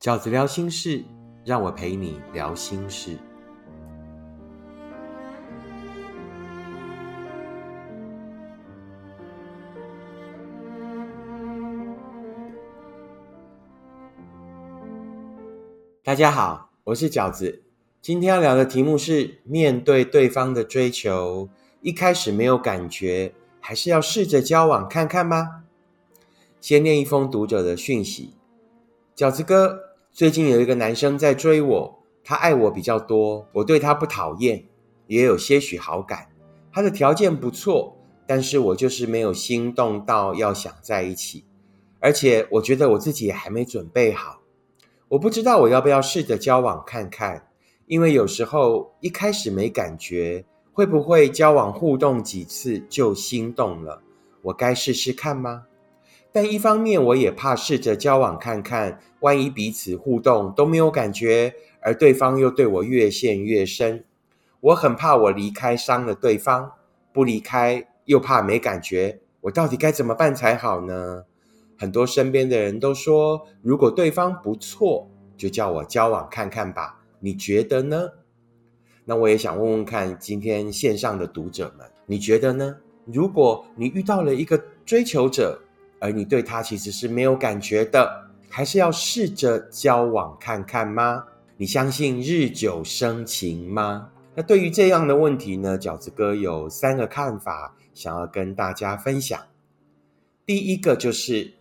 饺子聊心事，让我陪你聊心事。大家好，我是饺子。今天要聊的题目是：面对对方的追求，一开始没有感觉，还是要试着交往看看吗？先念一封读者的讯息：饺子哥，最近有一个男生在追我，他爱我比较多，我对他不讨厌，也有些许好感。他的条件不错，但是我就是没有心动到要想在一起，而且我觉得我自己也还没准备好。我不知道我要不要试着交往看看，因为有时候一开始没感觉，会不会交往互动几次就心动了？我该试试看吗？但一方面我也怕试着交往看看，万一彼此互动都没有感觉，而对方又对我越陷越深，我很怕我离开伤了对方，不离开又怕没感觉，我到底该怎么办才好呢？很多身边的人都说，如果对方不错，就叫我交往看看吧。你觉得呢？那我也想问问看，今天线上的读者们，你觉得呢？如果你遇到了一个追求者，而你对他其实是没有感觉的，还是要试着交往看看吗？你相信日久生情吗？那对于这样的问题呢，饺子哥有三个看法，想要跟大家分享。第一个就是。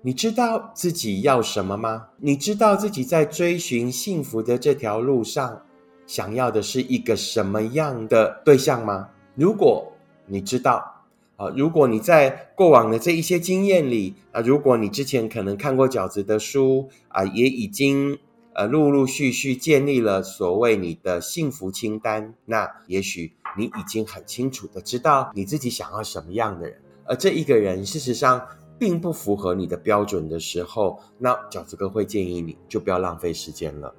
你知道自己要什么吗？你知道自己在追寻幸福的这条路上，想要的是一个什么样的对象吗？如果你知道，啊，如果你在过往的这一些经验里，啊，如果你之前可能看过饺子的书，啊，也已经呃陆陆续续建立了所谓你的幸福清单，那也许你已经很清楚的知道你自己想要什么样的人，而这一个人事实上。并不符合你的标准的时候，那饺子哥会建议你就不要浪费时间了。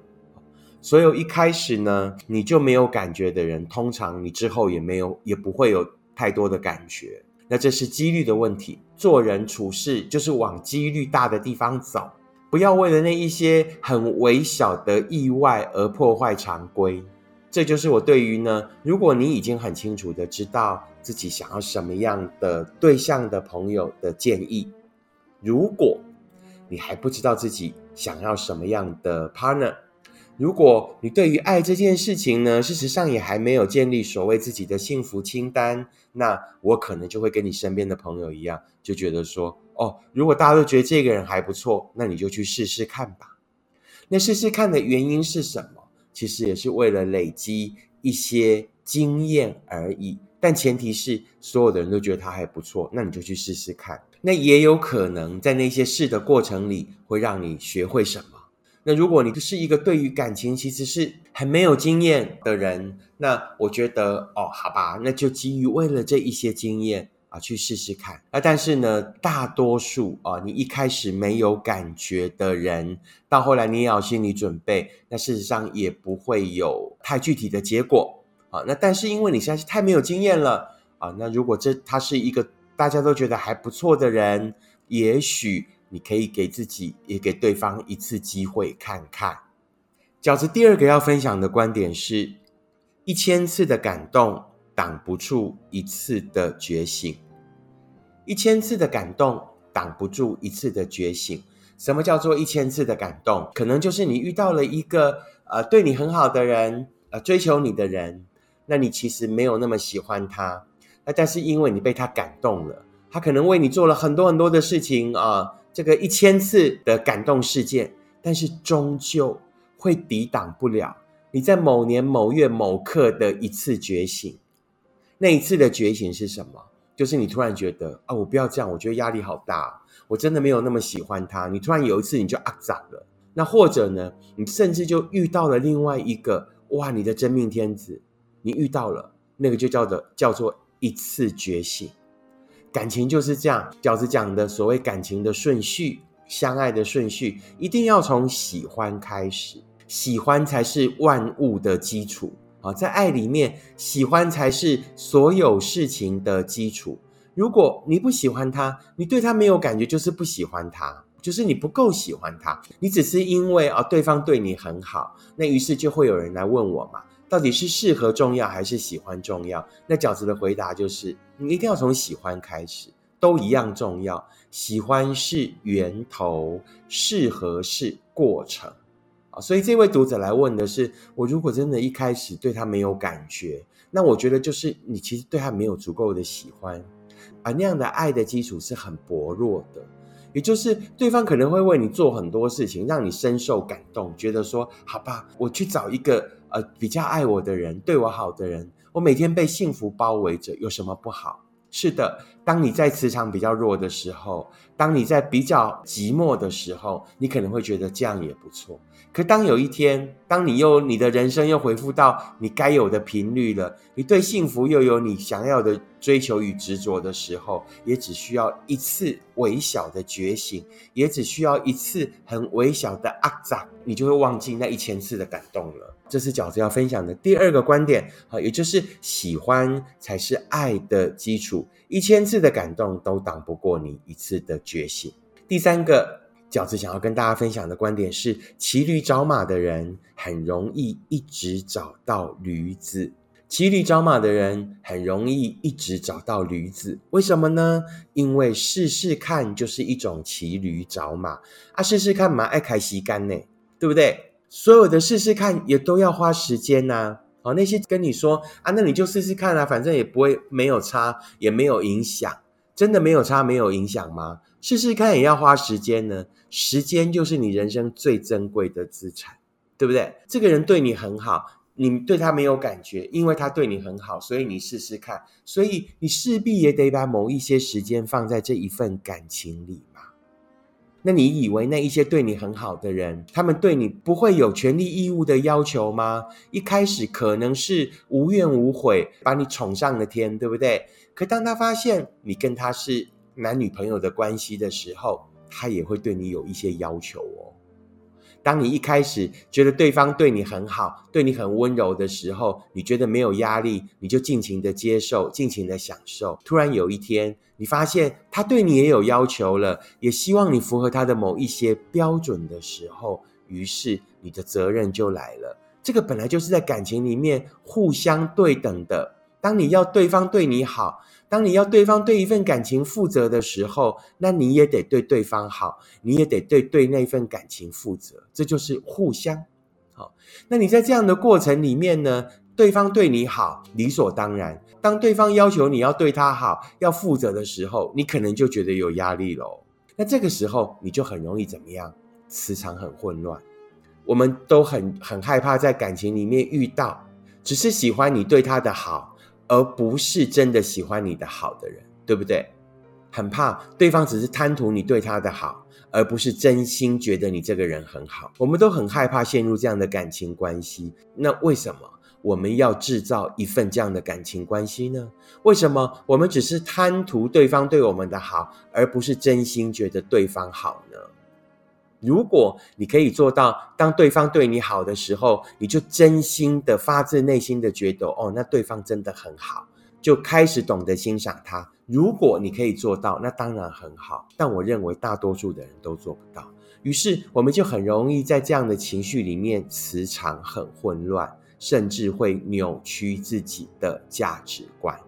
所有一开始呢，你就没有感觉的人，通常你之后也没有，也不会有太多的感觉。那这是几率的问题。做人处事就是往几率大的地方走，不要为了那一些很微小的意外而破坏常规。这就是我对于呢，如果你已经很清楚的知道自己想要什么样的对象的朋友的建议。如果你还不知道自己想要什么样的 partner，如果你对于爱这件事情呢，事实上也还没有建立所谓自己的幸福清单，那我可能就会跟你身边的朋友一样，就觉得说，哦，如果大家都觉得这个人还不错，那你就去试试看吧。那试试看的原因是什么？其实也是为了累积一些经验而已，但前提是所有的人都觉得他还不错，那你就去试试看。那也有可能在那些试的过程里，会让你学会什么。那如果你是一个对于感情其实是很没有经验的人，那我觉得哦，好吧，那就基于为了这一些经验啊，去试试看。啊，但是呢，大多数啊，你一开始没有感觉的人，到后来你也要心理准备，那事实上也不会有太具体的结果啊。那但是因为你现在是太没有经验了啊，那如果这他是一个。大家都觉得还不错的人，也许你可以给自己也给对方一次机会看看。饺子第二个要分享的观点是：一千次的感动挡不住一次的觉醒。一千次的感动挡不住一次的觉醒。什么叫做一千次的感动？可能就是你遇到了一个呃对你很好的人，呃追求你的人，那你其实没有那么喜欢他。那但是因为你被他感动了，他可能为你做了很多很多的事情啊，这个一千次的感动事件，但是终究会抵挡不了你在某年某月某刻的一次觉醒。那一次的觉醒是什么？就是你突然觉得啊，我不要这样，我觉得压力好大，我真的没有那么喜欢他。你突然有一次你就啊咋了？那或者呢，你甚至就遇到了另外一个哇，你的真命天子，你遇到了那个就叫做叫做。一次觉醒，感情就是这样。饺子讲的所谓感情的顺序，相爱的顺序，一定要从喜欢开始，喜欢才是万物的基础啊！在爱里面，喜欢才是所有事情的基础。如果你不喜欢他，你对他没有感觉，就是不喜欢他。就是你不够喜欢他，你只是因为啊对方对你很好，那于是就会有人来问我嘛，到底是适合重要还是喜欢重要？那饺子的回答就是，你一定要从喜欢开始，都一样重要。喜欢是源头，适合是过程啊。所以这位读者来问的是，我如果真的一开始对他没有感觉，那我觉得就是你其实对他没有足够的喜欢，而那样的爱的基础是很薄弱的。也就是对方可能会为你做很多事情，让你深受感动，觉得说好吧，我去找一个呃比较爱我的人，对我好的人，我每天被幸福包围着，有什么不好？是的，当你在磁场比较弱的时候，当你在比较寂寞的时候，你可能会觉得这样也不错。可当有一天，当你又你的人生又恢复到你该有的频率了，你对幸福又有你想要的追求与执着的时候，也只需要一次微小的觉醒，也只需要一次很微小的阿扎，你就会忘记那一千次的感动了。这是饺子要分享的第二个观点啊，也就是喜欢才是爱的基础，一千次的感动都挡不过你一次的觉醒。第三个。饺子想要跟大家分享的观点是：骑驴找马的人很容易一直找到驴子。骑驴找马的人很容易一直找到驴子，为什么呢？因为试试看就是一种骑驴找马啊！试试看嘛，爱开西干呢，对不对？所有的试试看也都要花时间呐。哦，那些跟你说啊，那你就试试看啊，反正也不会没有差，也没有影响。真的没有差，没有影响吗？试试看也要花时间呢。时间就是你人生最珍贵的资产，对不对？这个人对你很好，你对他没有感觉，因为他对你很好，所以你试试看。所以你势必也得把某一些时间放在这一份感情里。那你以为那一些对你很好的人，他们对你不会有权利义务的要求吗？一开始可能是无怨无悔，把你宠上了天，对不对？可当他发现你跟他是男女朋友的关系的时候，他也会对你有一些要求哦。当你一开始觉得对方对你很好，对你很温柔的时候，你觉得没有压力，你就尽情的接受，尽情的享受。突然有一天，你发现他对你也有要求了，也希望你符合他的某一些标准的时候，于是你的责任就来了。这个本来就是在感情里面互相对等的。当你要对方对你好，当你要对方对一份感情负责的时候，那你也得对对方好，你也得对对那份感情负责，这就是互相好。那你在这样的过程里面呢，对方对你好，理所当然。当对方要求你要对他好，要负责的时候，你可能就觉得有压力喽。那这个时候你就很容易怎么样？磁场很混乱。我们都很很害怕在感情里面遇到只是喜欢你对他的好。而不是真的喜欢你的好的人，对不对？很怕对方只是贪图你对他的好，而不是真心觉得你这个人很好。我们都很害怕陷入这样的感情关系。那为什么我们要制造一份这样的感情关系呢？为什么我们只是贪图对方对我们的好，而不是真心觉得对方好呢？如果你可以做到，当对方对你好的时候，你就真心的、发自内心的觉得，哦，那对方真的很好，就开始懂得欣赏他。如果你可以做到，那当然很好。但我认为大多数的人都做不到，于是我们就很容易在这样的情绪里面，磁场很混乱，甚至会扭曲自己的价值观。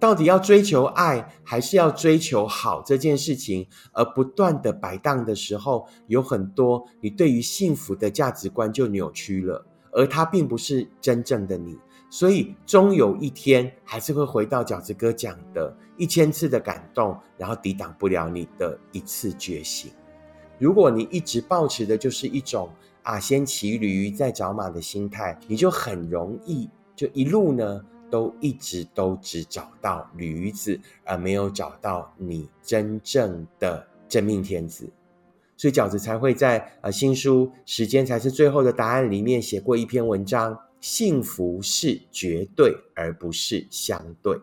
到底要追求爱，还是要追求好这件事情，而不断的摆荡的时候，有很多你对于幸福的价值观就扭曲了，而它并不是真正的你，所以终有一天还是会回到饺子哥讲的一千次的感动，然后抵挡不了你的一次觉醒。如果你一直保持的就是一种啊先骑驴再找马的心态，你就很容易就一路呢。都一直都只找到驴子，而没有找到你真正的真命天子，所以饺子才会在呃新书《时间才是最后的答案》里面写过一篇文章：幸福是绝对，而不是相对。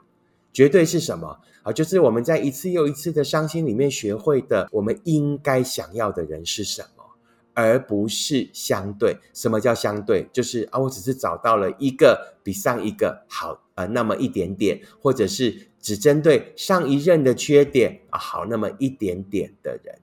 绝对是什么啊？就是我们在一次又一次的伤心里面学会的，我们应该想要的人是什么。而不是相对，什么叫相对？就是啊，我只是找到了一个比上一个好啊那么一点点，或者是只针对上一任的缺点啊好那么一点点的人。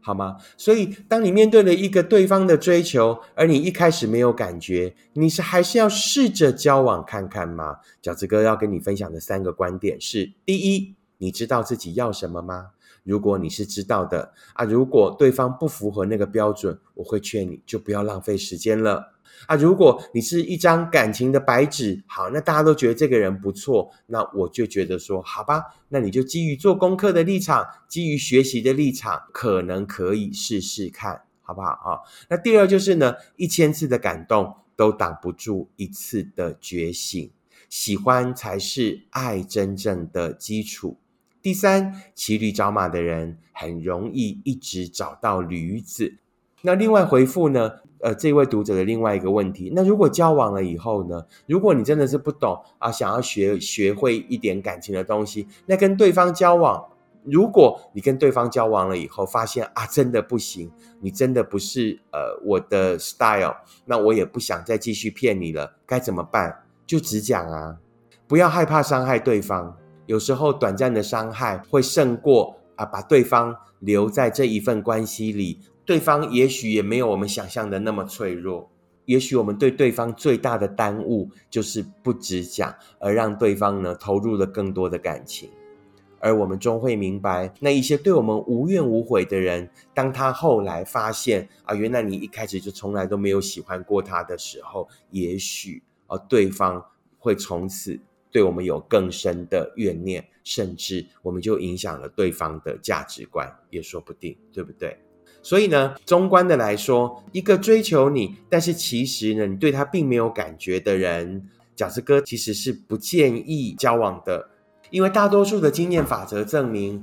好吗？所以，当你面对了一个对方的追求，而你一开始没有感觉，你是还是要试着交往看看吗？饺子哥要跟你分享的三个观点是：第一，你知道自己要什么吗？如果你是知道的啊，如果对方不符合那个标准，我会劝你就不要浪费时间了。啊，如果你是一张感情的白纸，好，那大家都觉得这个人不错，那我就觉得说，好吧，那你就基于做功课的立场，基于学习的立场，可能可以试试看，好不好啊？那第二就是呢，一千次的感动都挡不住一次的觉醒，喜欢才是爱真正的基础。第三，骑驴找马的人很容易一直找到驴子。那另外回复呢？呃，这位读者的另外一个问题，那如果交往了以后呢？如果你真的是不懂啊，想要学学会一点感情的东西，那跟对方交往，如果你跟对方交往了以后，发现啊，真的不行，你真的不是呃我的 style，那我也不想再继续骗你了，该怎么办？就只讲啊，不要害怕伤害对方，有时候短暂的伤害会胜过啊，把对方留在这一份关系里。对方也许也没有我们想象的那么脆弱，也许我们对对方最大的耽误就是不只讲，而让对方呢投入了更多的感情，而我们终会明白，那一些对我们无怨无悔的人，当他后来发现啊，原来你一开始就从来都没有喜欢过他的时候，也许啊，对方会从此对我们有更深的怨念，甚至我们就影响了对方的价值观，也说不定，对不对？所以呢，中观的来说，一个追求你，但是其实呢，你对他并没有感觉的人，饺子哥其实是不建议交往的，因为大多数的经验法则证明，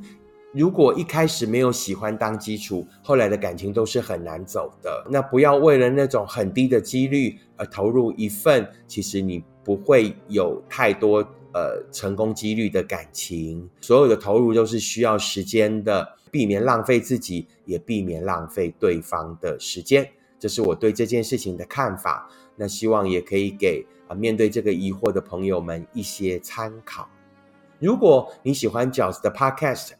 如果一开始没有喜欢当基础，后来的感情都是很难走的。那不要为了那种很低的几率而投入一份，其实你不会有太多呃成功几率的感情。所有的投入都是需要时间的。避免浪费自己，也避免浪费对方的时间，这是我对这件事情的看法。那希望也可以给啊面对这个疑惑的朋友们一些参考。如果你喜欢饺子的 Podcast，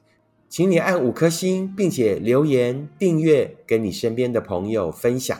请你按五颗星，并且留言订阅，跟你身边的朋友分享。